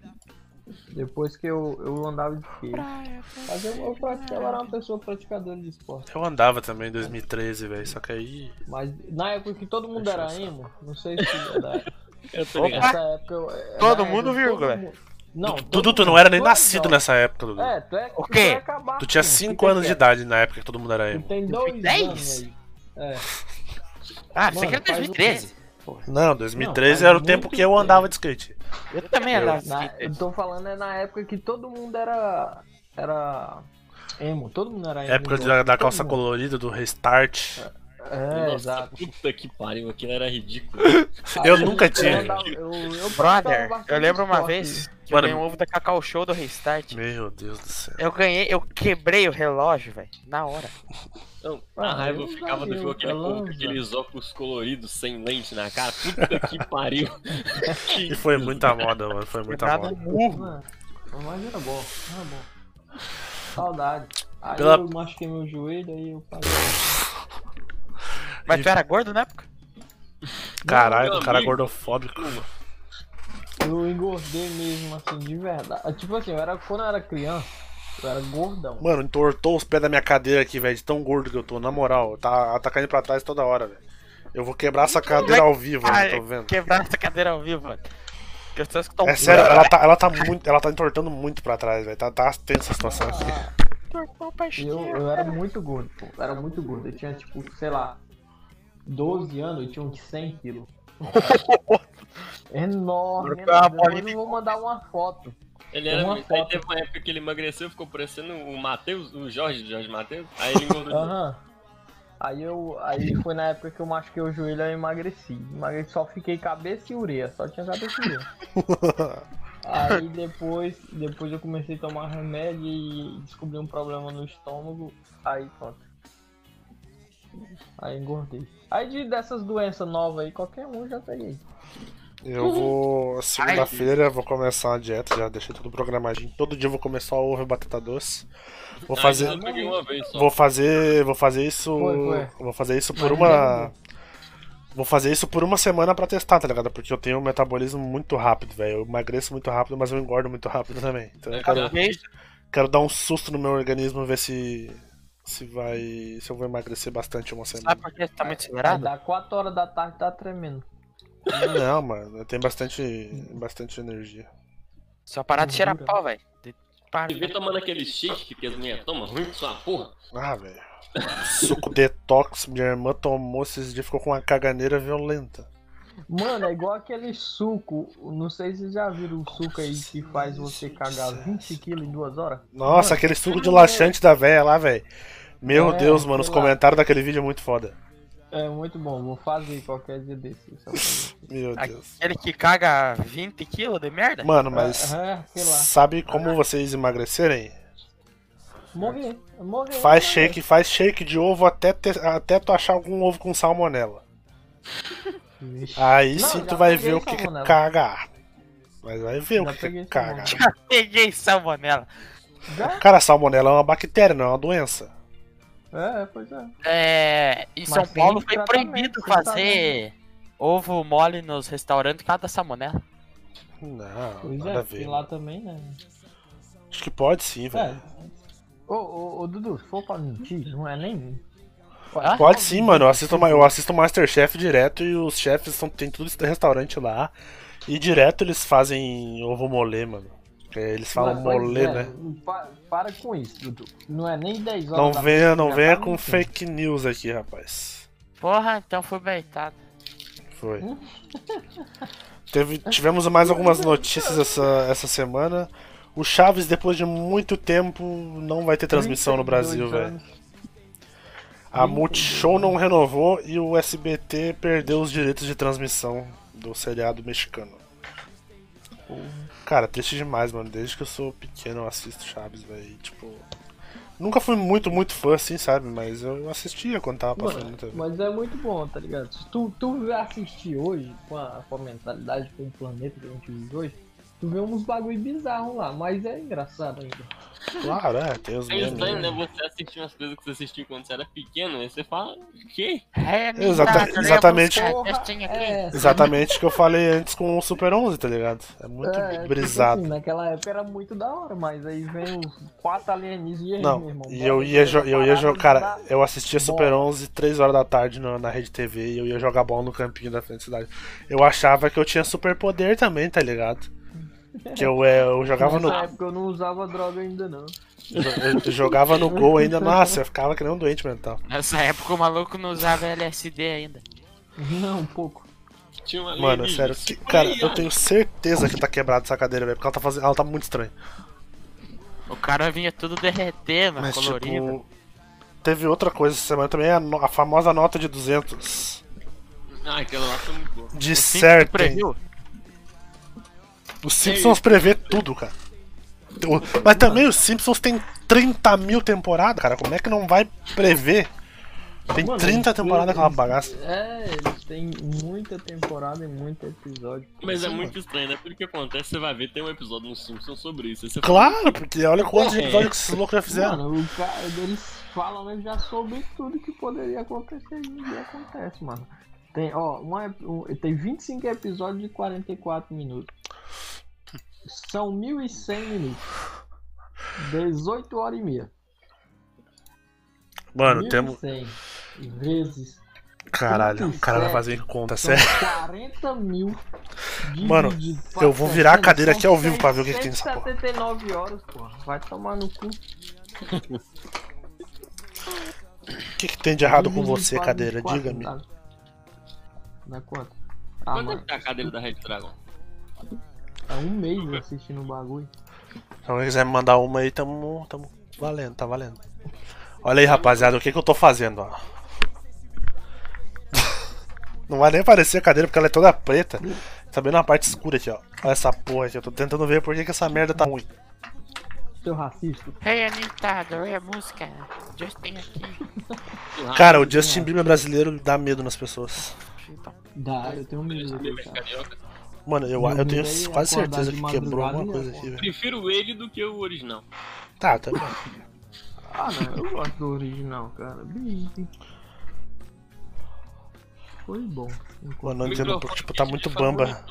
Depois que eu, eu andava de skate. Mas eu, eu, eu era uma pessoa praticadora de esporte. Eu andava também em 2013, velho, só que aí. Mas na época que todo mundo era emo, não sei se é Eu tô ligado. Essa época. eu- é Todo mundo, época vírgula. todo mundo- Não, Dudu, tu não era nem nascido não. nessa época, Dudu. É, tu é. O tu quê? é acabar, Tu tinha filho. 5 Fica anos de idade na época que todo mundo era Tu emo. tem dois 10? anos aí. É. Ah, você que é faz o 2013. Não, 2013 Não, era o tempo que eu andava de skate. Eu também Eu- andava de skate. eu tô falando é na época que todo mundo era. Era. Emo, todo mundo era emo. Época da, da calça mundo. colorida, do restart. É, Nossa, exato. puta que pariu, aquilo era ridículo. Eu nunca tinha. andava- Eu, eu Brother, eu lembro uma vez que Mano, eu ganhei um ovo da Cacau Show do Restart. Meu Deus do céu. Eu ganhei, eu quebrei o relógio, velho, na hora. Então, Ah, a raiva eu ficava do jogo aquele com aqueles óculos coloridos sem lente na cara. Puta que pariu. E foi muita moda, mano. Foi muita Quebrado moda. burro. Mano, mas era bom, era bom. Saudade. Aí Pela- eu machuquei meu joelho, aí eu parei. Mas tu era gordo na época? Caralho, o cara é amigo. gordofóbico. Eu engordei mesmo, assim, de verdade. Tipo assim, eu era, quando eu era criança, eu era gordão. Mano, entortou os pés da minha cadeira aqui, velho, de tão gordo que eu tô. Na moral, tá, tá caindo pra trás toda hora, velho. Eu vou quebrar essa cadeira ao vivo, eu tô vendo. Quebrar essa cadeira ao vivo, mano. Que as pessoas que estão É sério, ela tá, ela tá muito. Ela tá entortando muito pra trás, velho. Tá, tá tensa a situação aqui. E eu, eu era muito gordo, pô. Eu era muito gordo. Eu tinha, tipo, sei lá, 12 anos, eu tinha uns 100 quilos. Enorme. Enorme. Eu vou mandar uma foto. Ele era Uma foto. teve uma época que ele emagreceu, ficou parecendo o Matheus, o Jorge, o Jorge Matheus. Aí ele engordou. Aham. Aí eu. Aí foi na época que eu machuquei o joelho e eu emagreci. Emagreci, só fiquei cabeça e ureia, só tinha cabeça e ureia. Aí depois, depois eu comecei a tomar remédio e descobri um problema no estômago. Aí pronto. Aí engordei. Aí de, dessas doenças novas aí, qualquer um já peguei. Eu vou. Segunda-feira vou começar a dieta, já deixei tudo programadinho. Todo dia eu vou comer só ovo e batata doce. Vou Ah, fazer. Só. Vou fazer. Vou fazer isso. Foi, foi. Vou fazer isso por uma. Vou fazer isso por uma semana pra testar, tá ligado? Porque eu tenho um metabolismo muito rápido, velho. Eu emagreço muito rápido, mas eu engordo muito rápido também. Então eu quero, quero dar um susto no meu organismo, ver se. Se vai. Se eu vou emagrecer bastante uma semana. Sabe por que tá muito acelerado? dar 4 horas da tarde, tá tremendo. Não, mano, eu tenho bastante. bastante energia. Só parar de cheirar pau, velho. De- para. Vê tomando aquele shake que as mulheres tomam, ruim que sua porra. Ah, velho. Suco detox, minha irmã tomou esses dias ficou com uma caganeira violenta. Mano, é igual aquele suco. Não sei se vocês já viram o suco aí que faz você cagar 20 kg em duas horas. Nossa, aquele suco de laxante da véia lá, velho. Meu É, Deus, mano, os lá. comentários daquele vídeo é muito foda. É muito bom, vou fazer qualquer dia desse. Meu Deus. Aquele que caga 20 quilos de merda? Mano, mas É, sei lá. sabe como vocês emagrecerem? Morrer, morrer. Faz shake, faz shake de ovo até, ter- até tu achar algum ovo com salmonela. Aí Não, sim já tu vai ver o que, que cagar. Mas vai ver o Já que, que peguei cagar. salmonela. Peguei salmonela. Já? Cara, salmonela é uma bactéria, não é uma doença. É, pois é. É, em Mas São Paulo foi proibido fazer ovo mole nos restaurantes por causa da salmonela. Não, Pois nada a é, ver. e lá também, né? Acho que pode sim, É. velho. Ô, ô, ô, Dudu, se for pra mentir, não é nem. Hã? Pode sim, mano. Eu assisto, eu assisto Masterchef direto e os chefes são, tem tudo esse restaurante lá. E direto eles fazem ovo molê, mano. É, Eles falam Mas, pois molê, é, né? pa- Para com isso, Dudu. Não é nem 10 horas. Não venha, não venha tá com mentindo. fake news aqui, rapaz. Porra, então foi baitado. Foi. Hum? Teve, tivemos mais algumas notícias essa, essa semana. O Chaves, depois de muito tempo, não vai ter transmissão no 32 Brasil, velho. A Multishow não renovou e o SBT perdeu os direitos de transmissão do seriado mexicano. Cara, triste demais, mano. Desde que eu sou pequeno eu assisto Chaves, velho. Tipo. Nunca fui muito, muito fã, assim, sabe? Mas eu assistia quando tava passando Mano, TV. mas é muito bom, tá ligado? Se tu, tu assistir hoje, com a, com a mentalidade, com o planeta que a gente vive hoje, tu vê uns bagulho bizarros lá, mas é engraçado ainda. Claro, é, tem os É estranho, né? né? Você assistir umas coisas que você assistiu quando você era pequeno, aí você fala, o quê? É, Exata- menina, exatamente. É, Exatamente o que eu falei antes com o Super 11, tá ligado? É muito é, tipo brisado. assim, naquela época era muito da hora, mas aí vem os quatro alienígenas e aí, Não, meu irmão. e eu ia, eu ia jogar. Cara, eu assistia Super bola. 11 3 horas da tarde na, na rede TV e eu ia jogar bola no campinho da frente da cidade. Eu achava que eu tinha superpoder também, tá ligado? Que eu, é, eu jogava no. Nessa época eu não usava droga ainda não. Eu, jogava no gol ainda, nossa, eu ficava que nem um doente mental. Nessa época o maluco não usava LSD ainda. Não, um pouco. Tinha uma Mano, sério, que- cara, eu tenho certeza que tá quebrada essa cadeira, velho, porque ela tá fazendo. Ela tá muito estranha. O cara vinha tudo derretendo, Mas, colorido. tipo. Teve outra coisa essa semana também, a, no- a famosa nota de 200. Ah, aquela lá foi muito boa. De certo. Os Simpsons prevê tudo, cara. Mas também os Simpsons tem 30 mil temporadas, cara. Como é que não vai prever? Tem Mano, 30 eles- temporadas aquela eles- bagaça. É, eles têm muita temporada e muito episódio. Mas é muito estranho, né? Porque acontece, você vai ver, tem um episódio no Simpsons sobre isso. Claro, porque olha quantos É. episódios que esses loucos já fizeram. Mano, o cara, eles falam né, já sobre tudo que poderia acontecer e acontece, mano. Tem, ó, uma, um, tem 25 episódios de 44 minutos. São 1.100 minutos. 18 horas e meia. Mano, temos. 1.100 vezes. Caralho, o cara vai fazer conta, sério. 40 mil. Mano, eu vou virar a cadeira aqui ao vivo pra ver o que que tem nessa porra. 79 horas, porra. Vai tomar no cu. O que, que tem de errado com você, cadeira? 24, Diga-me. Dá- quanto? Ah, Quanto é mano, que tá a cadeira da Red Dragon? é um mês assistindo o bagulho. Se alguém quiser me mandar uma aí, tamo, tamo valendo, tá valendo. Olha aí, rapaziada, o que, que eu tô fazendo, ó. Não vai nem aparecer a cadeira porque ela é toda preta. Tá bem na parte escura aqui, ó. Olha essa porra aqui, eu tô tentando ver por que, que essa merda tá ruim. Seu racista. Hey Anitta, adorei a música. Justin aqui. Cara, o Justin Bieber brasileiro dá medo nas pessoas. Então, Dá, eu tenho medo cara. carioca. Mano, eu, eu tenho é quase certeza de que quebrou alguma coisa aqui, velho. Prefiro ele do que o original. Tá, tá bom. Ah, não, eu gosto do original, cara. Foi bom. Mano, não entendo Microfone porque, tipo, tá de muito bamba.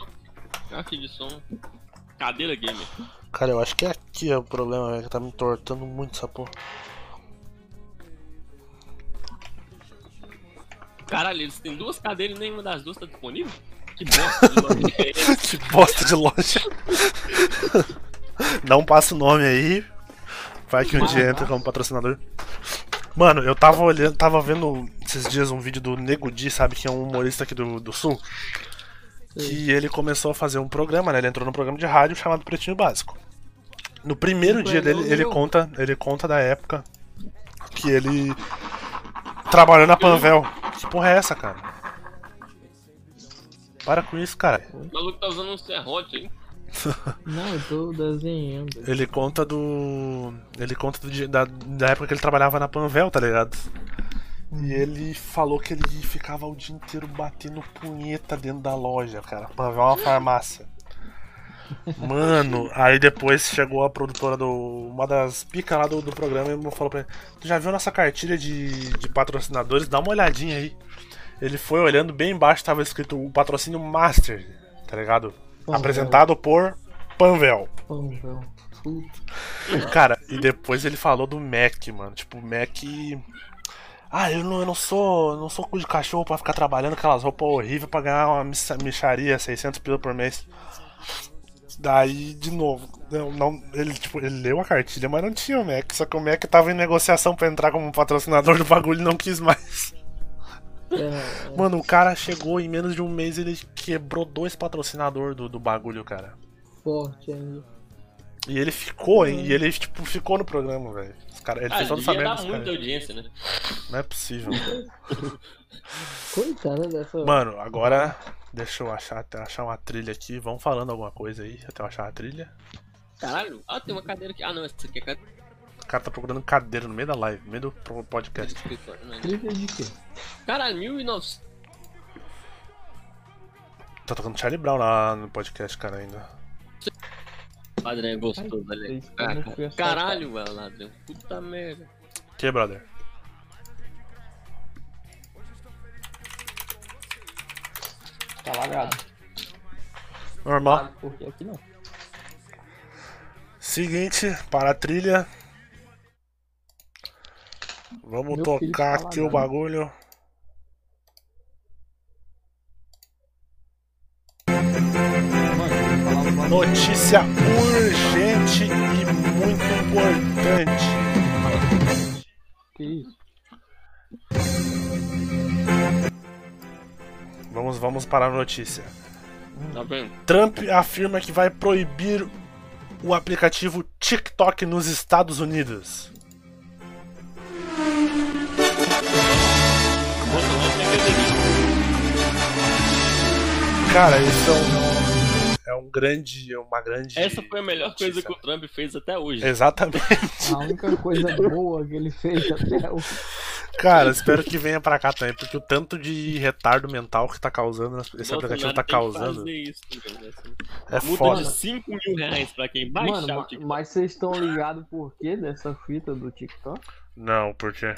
Caixa de som. Cadeira gamer. Cara, eu acho que é aqui é o problema, velho, que tá me entortando muito essa porra. Caralho, eles têm duas cadeiras e nenhuma das duas tá disponível? Que bosta de loja é essa? que bosta de loja. Não passa o nome aí. Vai que um Vai, dia entra como patrocinador. Mano, eu tava olhando, tava vendo esses dias um vídeo do Nego Di, sabe, que é um humorista aqui do, do sul. Que ele começou a fazer um programa, né? Ele entrou num programa de rádio chamado Pretinho Básico. No primeiro dia é dele, ele conta, ele conta da época que ele trabalhou na Panvel. Que porra é essa, cara? Para com isso, cara. O maluco tá usando um serrote aí. Não, eu tô desenhando. Ele conta do. Ele conta do dia- da, da época que ele trabalhava na Panvel, tá ligado? E ele falou que ele ficava o dia inteiro batendo punheta dentro da loja, cara. Panvel é uma farmácia. Mano, aí depois chegou a produtora do. Uma das picas lá do, do programa e falou pra ele: Tu já viu nossa cartilha de, de patrocinadores? Dá uma olhadinha aí. Ele foi olhando bem embaixo, tava escrito o patrocínio Master, tá ligado? Apresentado por Panvel. Panvel. Cara, e depois ele falou do Mac, mano. Tipo, o Mac. Ah, eu não, eu não sou. não sou cu de cachorro pra ficar trabalhando aquelas roupas horríveis pra ganhar uma micha- micharia, 600 pila por mês. Daí, de novo, não, não- ele, tipo, ele leu a cartilha, mas não tinha o Mac. Só que o Mac tava em negociação pra entrar como patrocinador do bagulho e não quis mais. É, Mano, o cara chegou em menos de um mês ele quebrou dois patrocinadores do, do bagulho, cara. forte ainda. E ele ficou, hein? E ele, tipo, ficou no programa, velho. Cara- Ele Ah, fez toda essa merda. muita audiência, né? Não é possível. Coitada dessa. Mano, agora deixa eu achar, até achar uma trilha aqui. Vamos falando alguma coisa aí até eu achar a trilha. Caralho, ah, tem uma cadeira aqui. Ah, não, essa aqui é cadeira O cara tá procurando cadeira no meio da live, no meio do podcast. escritório. Não é? Trilha de quê? Caralho, 1900. Tá tocando Charlie Brown lá no podcast, cara, ainda. Padrão é gostoso Ai, ali. Caralho, velho, ladrão. Puta merda. Que, brother? Tá lagado. Normal. Porque aqui não. Seguinte, para a trilha. Vamos Meu tocar tá aqui o lagado. bagulho. Notícia urgente e muito importante. Que isso? Vamos, vamos para a notícia. Tá vendo? Trump afirma que vai proibir o aplicativo TikTok nos Estados Unidos. Cara, isso é um, é um grande, é uma grande. Essa foi a melhor coisa notícia. que o Trump fez até hoje. Exatamente. A única coisa boa que ele fez até o. Cara, espero que venha pra cá também, porque o tanto de retardo mental que tá causando, esse Bolsonaro aplicativo tá causando, fazer isso, velho, assim. é Multa foda. de 5 mil reais pra quem baixar Mano, o TikTok. mas vocês estão ligados por quê dessa fita do TikTok? Não, por quê?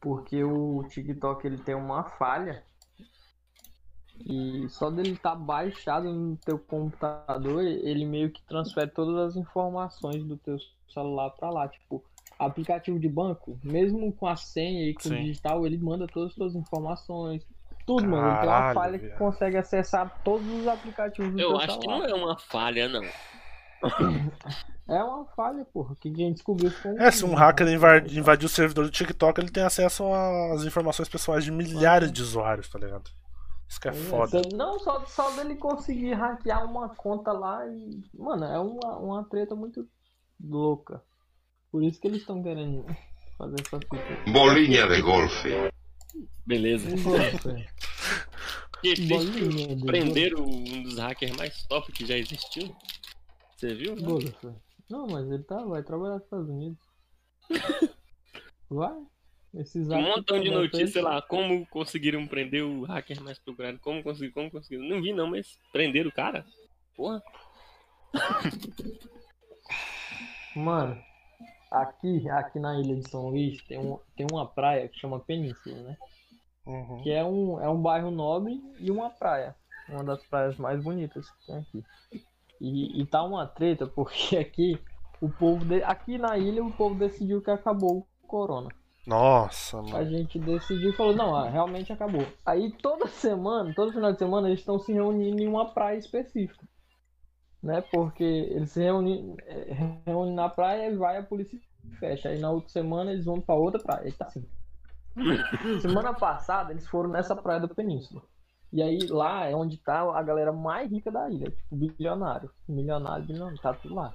Porque o TikTok ele tem uma falha. E só dele estar baixado no teu computador, ele meio que transfere todas as informações do teu celular pra lá. Tipo, aplicativo de banco, mesmo com a senha e com Sim. o digital, ele manda todas as tuas informações. Tudo, mano. Ele tem uma Caralho, falha que consegue acessar todos os aplicativos do Eu acho que celular. não é uma falha, não. É uma falha, porra. Que a gente descobriu foi É, se um hacker invadir o servidor do TikTok, ele tem acesso às informações pessoais de milhares de usuários, tá ligado? Isso que é foda. Se- Não, só, só dele conseguir hackear uma conta lá e. Mano, é uma, uma treta muito louca. Por isso que eles estão querendo fazer essa fita. Bolinha de golfe. Beleza. Bolinha de prenderam um dos hackers mais top que já existiu. Você viu? né? golfe. Não, mas ele tá, vai trabalhar nos Estados Unidos. Vai? Esses Um montão de notícias, sei lá, como conseguiram prender o hacker mais procurado, como conseguiram, como conseguiram. Não vi não, mas prenderam o cara. Porra. Mano, aqui, aqui na ilha de São Luís tem, um, tem uma praia que chama Península, né? Uhum. Que é um, é um bairro nobre e uma praia. Uma das praias mais bonitas que tem aqui. E, e tá uma treta porque aqui o povo de, aqui na ilha o povo decidiu que acabou o corona. Nossa, A mano. gente decidiu e falou, não, ah, realmente acabou. Aí toda semana, todo final de semana, eles estão se reunindo em uma praia específica. Né? Porque eles se reúnem, eh, reúnem na praia e vai a polícia fecha. Aí na outra semana eles vão pra outra praia. Tá assim. Semana passada eles foram nessa praia da Península. E aí lá é onde tá a galera mais rica da ilha, tipo bilionário. Milionário, bilionário, tá tudo lá.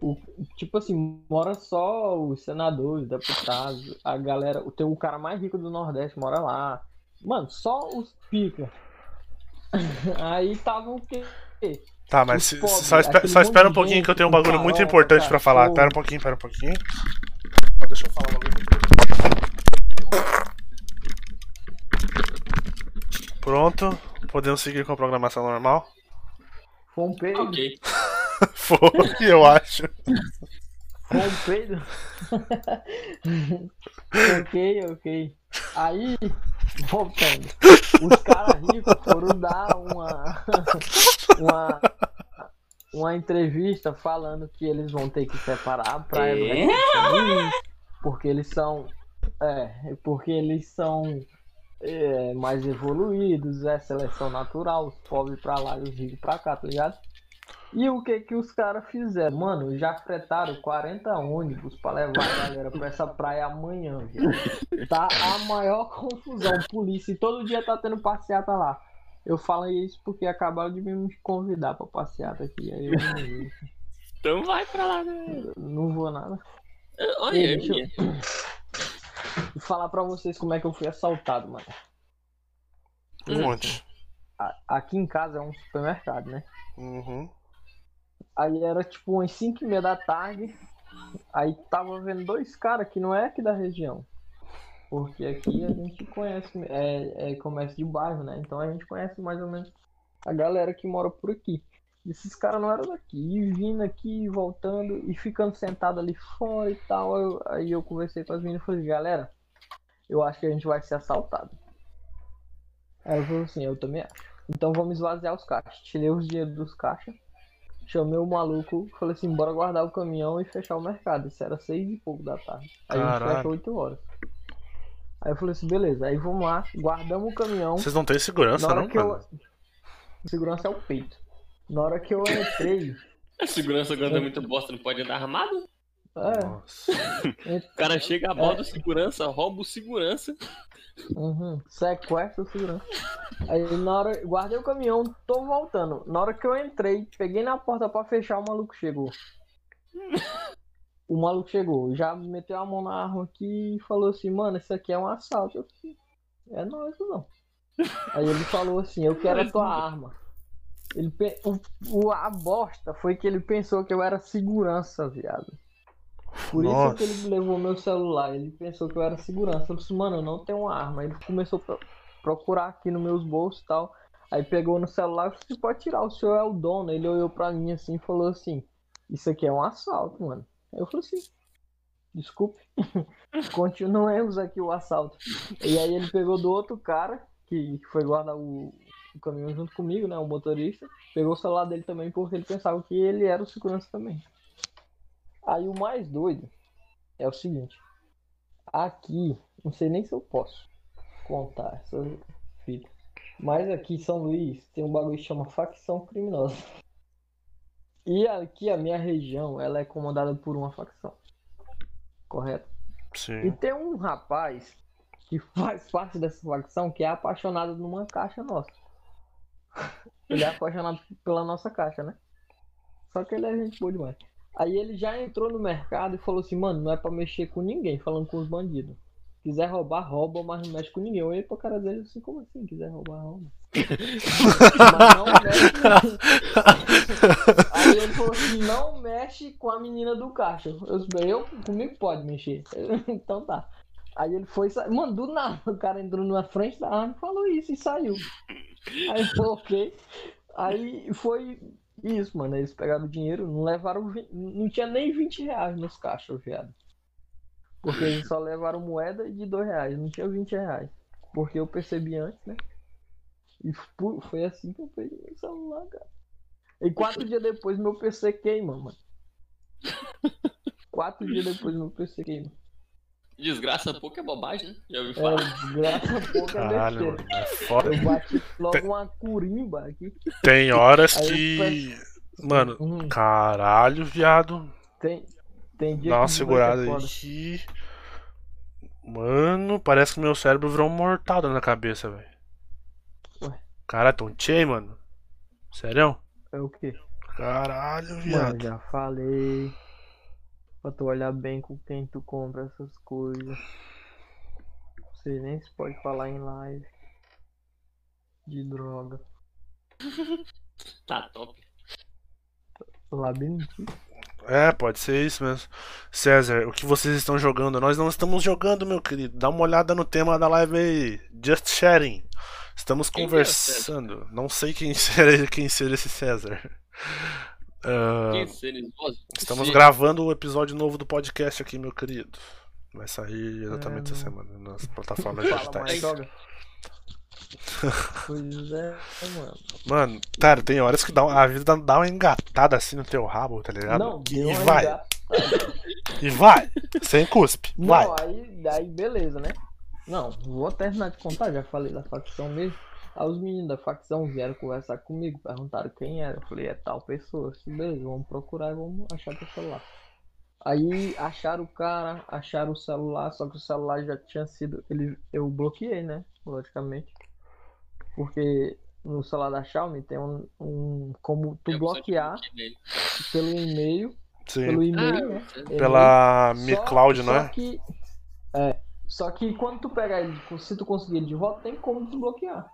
O, tipo assim, mora só os senadores, deputados, a galera. Tem o cara mais rico do Nordeste mora lá. Mano, só os pica. Aí tava o quê? Tá, mas se- pobres, só, espe- aquele só espera um pouquinho que eu tenho um bagulho muito importante pra falar. cachorro. Pera um pouquinho, pera um pouquinho. Deixa eu falar um bagulho muito importante. Pronto, podemos seguir com a programação normal? Foi um peido. Ok. Foi, eu acho. Foi um peido. ok, ok. Aí, voltando. Os caras ricos foram dar uma, uma, uma entrevista falando que eles vão ter que separar a praia do país, porque eles são. É, porque eles são é, mais evoluídos, é seleção natural, os pobres pra lá e os ricos pra cá, tá ligado? E o que que os caras fizeram? Mano, já fretaram 40 ônibus pra levar a galera pra essa praia amanhã, velho. Tá a maior confusão. Polícia, e todo dia tá tendo passeata lá. Eu falo isso porque acabaram de me convidar pra passeata aqui. Aí eu não. Então vai pra lá, né? não vou nada. Olha, Ei, deixa eu-. Vou falar pra vocês como é que eu fui assaltado, mano. Um monte. Aqui em casa é um supermercado, né? Uhum. Aí era tipo umas 5 e meia da tarde. Aí tava vendo dois caras que não é aqui da região. Porque aqui a gente conhece, é, é comércio de bairro, né? Então a gente conhece mais ou menos a galera que mora por aqui. E esses caras não eram daqui. E vindo aqui, voltando e ficando sentado ali fora e tal. Eu- aí eu conversei com as meninas e falei, galera, eu acho que a gente vai ser assaltado. Aí ela falou assim, eu também acho. Então vamos esvaziar os caixas. Tirei os dinheiros dos caixas. Chamei o maluco, falei assim, bora guardar o caminhão e fechar o mercado. Isso era seis e pouco da tarde. Aí a gente fecha oito horas. Aí eu falei assim, beleza, aí vamos lá, guardamos o caminhão. Vocês não têm segurança, não, que eu. Segurança é o peito. Na hora que eu entrei. A segurança quando é muito bosta não pode andar armado. É, Nossa. O cara chega a bordo do segurança, rouba o segurança. Uhum, sequestro segurança. Aí na hora, guardei o caminhão, tô voltando. Na hora que eu entrei, peguei na porta pra fechar, o maluco chegou. O maluco chegou, já meteu a mão na arma aqui e falou assim, mano, isso aqui é um assalto. Eu falei, é nóis, não. Aí ele falou assim, eu quero a tua arma. Ele, o- a bosta foi que ele pensou que eu era segurança, viado. Por isso Nossa. que ele levou meu celular. Ele pensou que eu era segurança. Eu disse, mano, eu não tenho uma arma. Ele começou a pro- procurar aqui nos meus bolsos e tal. Aí pegou no celular e falou, você pode tirar, o senhor é o dono. Ele olhou pra mim assim e falou assim, isso aqui é um assalto, mano. Aí eu falei assim, desculpe. Continuemos aqui o assalto. E aí ele pegou do outro cara, que que foi guardar o, o caminhão junto comigo, né? O motorista. Pegou o celular dele também porque ele pensava que ele era o segurança também. Aí o mais doido é o seguinte. Aqui, não sei nem se eu posso contar essa fita. Mas aqui em São Luís tem um bagulho que chama facção criminosa. E aqui a minha região, ela é comandada por uma facção. Correto? E Sim. tem um rapaz que faz parte dessa facção que é apaixonado numa caixa nossa. Ele é apaixonado pela nossa caixa, né? Só que ele é gente boa demais. Aí ele já entrou no mercado e falou assim, mano, não é pra mexer com ninguém, falando com os bandidos. Quiser roubar, rouba, mas não mexe com ninguém. Eu olhei pra cara dele assim, como assim? Quiser roubar, rouba. mas não mexe. Aí ele falou assim, não mexe com a menina do caixa. Eu, eu comigo pode mexer. então tá. Aí ele foi, sa- mano, do nada, o cara entrou na frente da arma, falou isso e saiu. Aí eu falei, ok. Aí foi isso, mano. Eles pegaram o dinheiro, não levaram. Não tinha nem 20 reais nos caixas, viado. Porque eles só levaram moeda de 2 reais, não tinha 20 reais. Porque eu percebi antes, né? E foi assim que eu peguei meu celular, cara. E quatro dias depois meu PC queima, mano. Quatro dias depois meu PC queima. Desgraça pouco é bobagem, né? Já ouviu É, falar? desgraça pouca Caralho, besteira. mano. É foda. Eu bati logo uma curimba aqui. Tem horas Aí que. Mano, Hum, caralho, viado. tem, tem dia Dá uma que segurada aí. Mano, parece que meu cérebro virou um mortalda na cabeça, velho. Ué. Caralho, tontei, mano. Sério? É o quê? Caralho, Mano, viado. já falei. Pra tu olhar bem com quem tu compra essas coisas. Você nem se pode falar em live. De droga. Tá top. Labirinto. É, pode ser isso mesmo. César, o que vocês estão jogando? Nós não estamos jogando, meu querido. Dá uma olhada no tema da live aí. Just sharing. Estamos Quem que é conversando. Não sei quem seja, quem seja esse César. Ah, estamos Sim. gravando o episódio novo do podcast aqui, meu querido. Vai sair exatamente É, essa semana nas plataformas digitais. pois é, mano. Mano, cara, tem horas que dá, uma- a vida dá- uma engatada assim no teu rabo, tá ligado? Não, e vai, engatada. e vai, sem cuspe, vai. Não, aí, aí beleza, né? Não, vou terminar de contar, já falei da facção mesmo. Aí os meninos da facção vieram conversar comigo, perguntaram quem era. Eu falei, é tal pessoa. Disse, beleza, vamos procurar e vamos achar teu celular. Aí acharam o cara, acharam o celular, só que o celular já tinha sido. Ele, eu bloqueei, né? Logicamente. Porque no celular da Xiaomi tem um, um como tu bloquear pelo e-mail, Sim. pelo e-mail, Ah, né? é. Pela Mi Só- Cloud, não só é? Que, é. Só que quando tu pegar ele, se tu conseguir ele de volta, tem como desbloquear.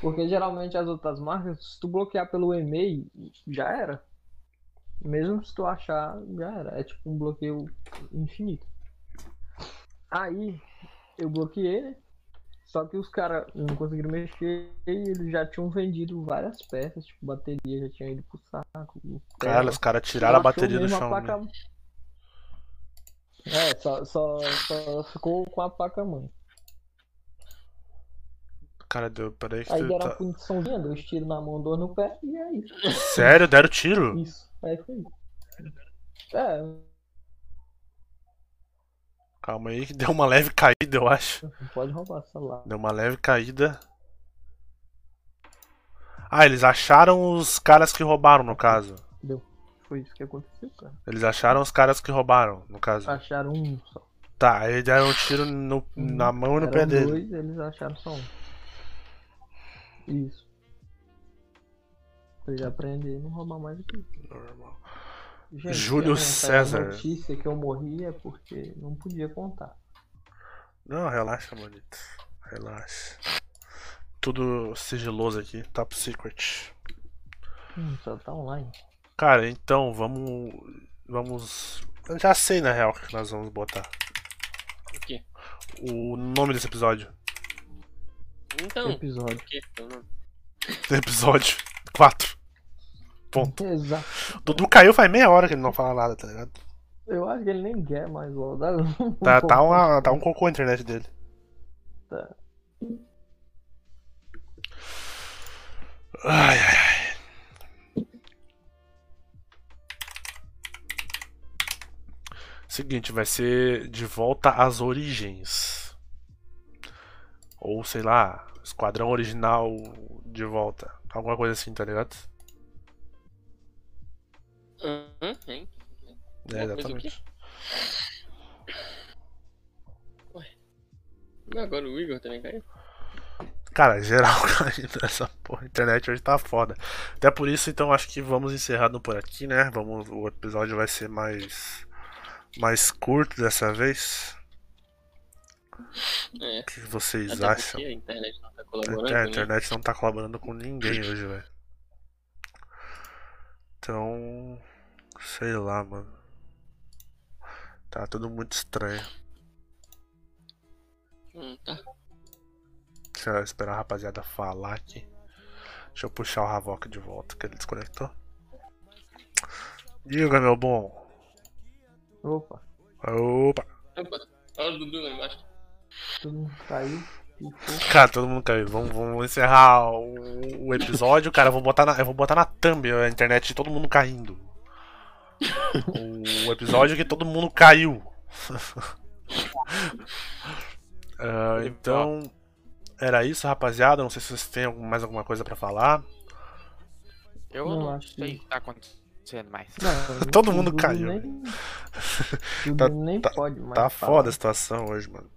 Porque geralmente as outras marcas, se tu bloquear pelo e-mail, já era. Mesmo se tu achar, já era. É tipo um bloqueio infinito. Aí, eu bloqueei, né? Só que os caras não conseguiram mexer e eles já tinham vendido várias peças, tipo bateria já tinha ido pro saco. Cara, os caras tiraram a bateria do Xiaomi. placa- É, só, só, só ficou com a placa mãe. Cara, deu, peraí que Aí deram uma tá... puniçãozinha, dois tiros na mão, dois no pé, e é isso. Sério, deram tiro? Isso. Aí foi isso. É, Calma aí que deu uma leve caída, eu acho. não pode roubar celular. Deu uma leve caída. Ah, eles acharam os caras que roubaram, no caso. Deu. Foi isso que aconteceu, cara. Eles acharam os caras que roubaram, no caso. Acharam um só. Tá, aí deram um tiro no- na mão e no Eram pé dele. dois, eles acharam só um. Isso. Pra ele aprender e não roubar mais aqui. Normal. Gente, Júlio César. notícia que eu morri é porque não podia contar. Não, relaxa, bonito. Relaxa. Tudo sigiloso aqui, top secret. Hum, só tá online. Cara, então vamos. Vamos. Eu já sei na real o que nós vamos botar. O quê? O nome desse episódio. Então, o Episódio. não- Episódio 4. Ponto. Exato. Dudu caiu faz meia hora que ele não fala nada, tá ligado? Eu acho que ele nem quer mais voltar. Tá, tá, uma, tá um cocô a internet dele. Tá. Ai, ai, ai. Seguinte, vai ser de volta às origens. Ou sei lá, Esquadrão Original de volta. Alguma coisa assim, tá ligado? Aham, hein? É, exatamente. E agora o Igor também caiu? Cara, geral caindo nessa porra. A internet hoje tá foda. Até por isso, então, acho que vamos encerrando por aqui, né? Vamos, o episódio vai ser mais mais curto dessa vez. É. O que vocês Até acham? a internet não tá colaborando. inter- a né? internet não tá colaborando com ninguém hoje, velho. Então, Sei lá, mano. Tá tudo muito estranho. Hum, tá. Deixa eu esperar a rapaziada falar aqui. Deixa eu puxar o Havok de volta, que ele desconectou. Diga, meu bom. Opa, Opa. Opa, olha o Dudu lá embaixo. Todo mundo caiu. Cara, todo mundo caiu. Vamos, vamos encerrar o, o episódio. Cara, eu vou botar na, eu vou botar na thumb a internet de todo mundo caindo. O episódio que todo mundo caiu. Ah, então, era isso, rapaziada. Não sei se vocês têm mais alguma coisa pra falar. Eu Não, não, acho sei que- o que tá acontecendo mais. Não, Todo mundo caiu, Nem, Tá- nem tá- pode mais. Tá falar. foda a situação hoje, mano.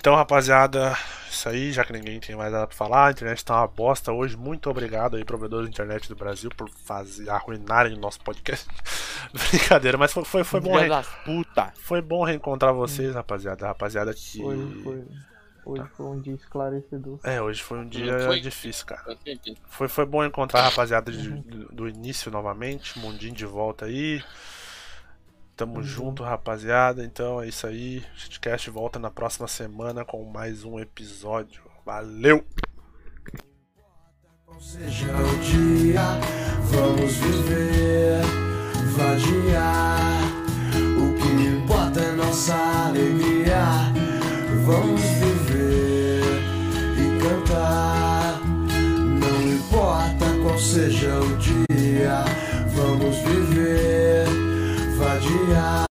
Então, rapaziada, isso aí, já que ninguém tem mais nada pra falar, a internet tá uma bosta hoje. Muito obrigado aí, provedores de internet do Brasil, por fazer, arruinarem o nosso podcast. Brincadeira, mas foi, foi, foi bom re- das puta. foi bom reencontrar vocês, rapaziada. Rapaziada que. Hoje foi, hoje foi um dia esclarecedor. É, hoje foi um dia foi? difícil, cara. Foi, foi bom encontrar a rapaziada de- do, do início novamente. Mundinho de volta aí. Tamo junto, rapaziada. Então é isso aí. O Shitcast volta na próxima semana com mais um episódio. Valeu! Seja o dia, vamos viver, vadiar. O que importa é nossa alegria. Vamos viver e cantar. Não importa qual seja o dia, vamos viver, vadiar.